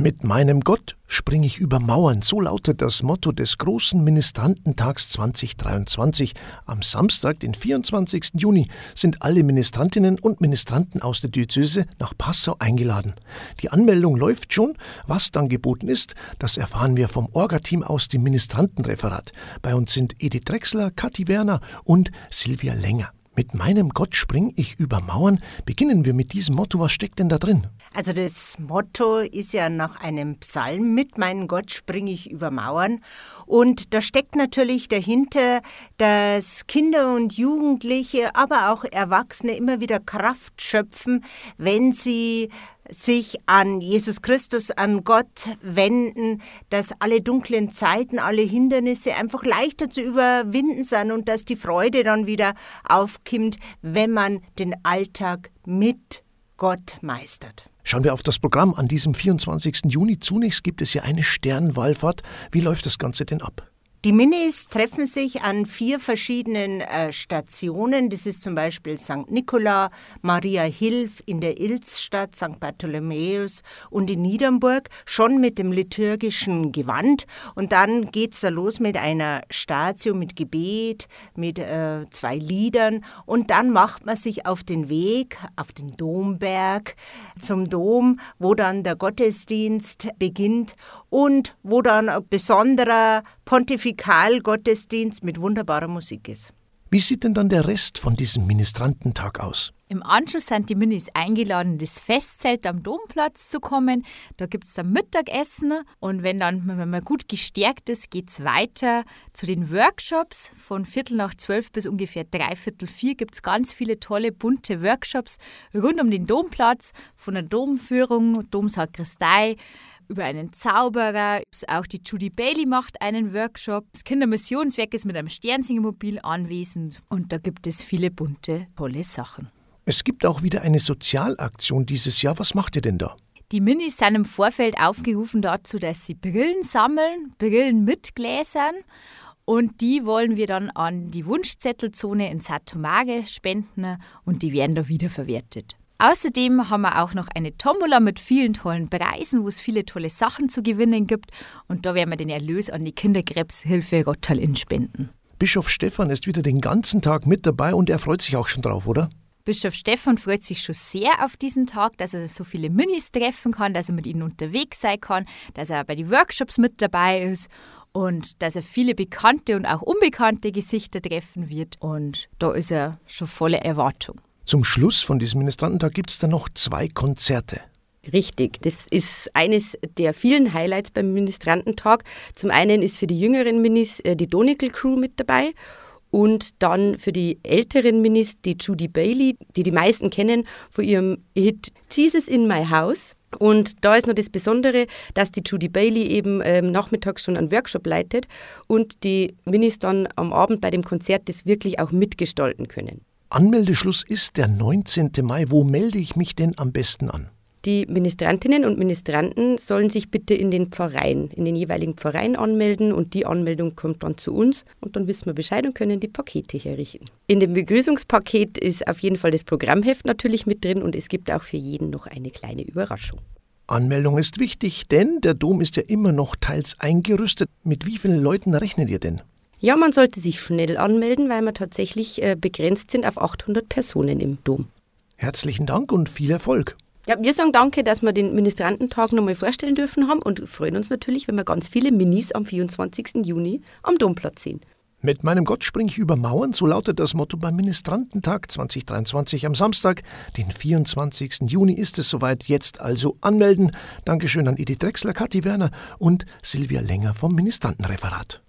Mit meinem Gott springe ich über Mauern, so lautet das Motto des großen Ministrantentags 2023. Am Samstag, den 24. Juni, sind alle Ministrantinnen und Ministranten aus der Diözese nach Passau eingeladen. Die Anmeldung läuft schon. Was dann geboten ist, das erfahren wir vom Orga-Team aus dem Ministrantenreferat. Bei uns sind Edith Drechsler, Kathi Werner und Silvia Länger. Mit meinem Gott spring ich über Mauern. Beginnen wir mit diesem Motto. Was steckt denn da drin? Also das Motto ist ja nach einem Psalm, mit meinem Gott springe ich über Mauern. Und da steckt natürlich dahinter, dass Kinder und Jugendliche, aber auch Erwachsene immer wieder Kraft schöpfen, wenn sie sich an Jesus Christus, an Gott wenden, dass alle dunklen Zeiten, alle Hindernisse einfach leichter zu überwinden sind und dass die Freude dann wieder aufkommt, wenn man den Alltag mit Gott meistert. Schauen wir auf das Programm an diesem 24. Juni. Zunächst gibt es ja eine Sternwallfahrt. Wie läuft das Ganze denn ab? Die Minis treffen sich an vier verschiedenen äh, Stationen. Das ist zum Beispiel St. Nikola, Maria Hilf in der Ilzstadt, St. Bartholomäus und in Niedernburg, schon mit dem liturgischen Gewand. Und dann geht es da los mit einer Station, mit Gebet, mit äh, zwei Liedern. Und dann macht man sich auf den Weg, auf den Domberg, zum Dom, wo dann der Gottesdienst beginnt und wo dann ein besonderer Pontifikalgottesdienst mit wunderbarer Musik ist. Wie sieht denn dann der Rest von diesem Ministrantentag aus? Im Anschluss sind die Minis eingeladen, in das Festzelt am Domplatz zu kommen. Da gibt es dann Mittagessen und wenn dann wenn man gut gestärkt ist, geht es weiter zu den Workshops. Von Viertel nach zwölf bis ungefähr dreiviertel vier gibt es ganz viele tolle, bunte Workshops rund um den Domplatz, von der Domführung, Domsakristei, über einen Zauberer. Auch die Judy Bailey macht einen Workshop. Das Kindermissionswerk ist mit einem Sternsingermobil anwesend und da gibt es viele bunte, tolle Sachen. Es gibt auch wieder eine Sozialaktion dieses Jahr. Was macht ihr denn da? Die Minis sind im Vorfeld aufgerufen dazu, dass sie Brillen sammeln, Brillen mit Gläsern. Und die wollen wir dann an die Wunschzettelzone in Satomage spenden und die werden da wiederverwertet. Außerdem haben wir auch noch eine Tombola mit vielen tollen Preisen, wo es viele tolle Sachen zu gewinnen gibt. Und da werden wir den Erlös an die Kinderkrebshilfe Rottal spenden. Bischof Stefan ist wieder den ganzen Tag mit dabei und er freut sich auch schon drauf, oder? Bischof Stefan freut sich schon sehr auf diesen Tag, dass er so viele Minis treffen kann, dass er mit ihnen unterwegs sein kann, dass er bei den Workshops mit dabei ist und dass er viele bekannte und auch unbekannte Gesichter treffen wird. Und da ist er schon voller Erwartung. Zum Schluss von diesem Ministrantentag gibt es dann noch zwei Konzerte. Richtig, das ist eines der vielen Highlights beim Ministrantentag. Zum einen ist für die jüngeren Minis äh, die Donical Crew mit dabei und dann für die älteren Minis die Judy Bailey, die die meisten kennen von ihrem Hit Jesus in My House. Und da ist noch das Besondere, dass die Judy Bailey eben ähm, nachmittags schon einen Workshop leitet und die Minis dann am Abend bei dem Konzert das wirklich auch mitgestalten können. Anmeldeschluss ist der 19. Mai. Wo melde ich mich denn am besten an? Die Ministrantinnen und Ministranten sollen sich bitte in den Pfarreien, in den jeweiligen Pfarreien anmelden und die Anmeldung kommt dann zu uns und dann wissen wir Bescheid und können die Pakete herrichten. In dem Begrüßungspaket ist auf jeden Fall das Programmheft natürlich mit drin und es gibt auch für jeden noch eine kleine Überraschung. Anmeldung ist wichtig, denn der Dom ist ja immer noch teils eingerüstet. Mit wie vielen Leuten rechnet ihr denn? Ja, man sollte sich schnell anmelden, weil wir tatsächlich äh, begrenzt sind auf 800 Personen im Dom. Herzlichen Dank und viel Erfolg. Ja, wir sagen danke, dass wir den Ministrantentag nochmal vorstellen dürfen haben und freuen uns natürlich, wenn wir ganz viele Minis am 24. Juni am Domplatz sehen. Mit meinem Gott springe ich über Mauern, so lautet das Motto beim Ministrantentag 2023 am Samstag, den 24. Juni ist es soweit. Jetzt also anmelden. Dankeschön an Edith Drechsler, Kathi Werner und Silvia Länger vom Ministrantenreferat.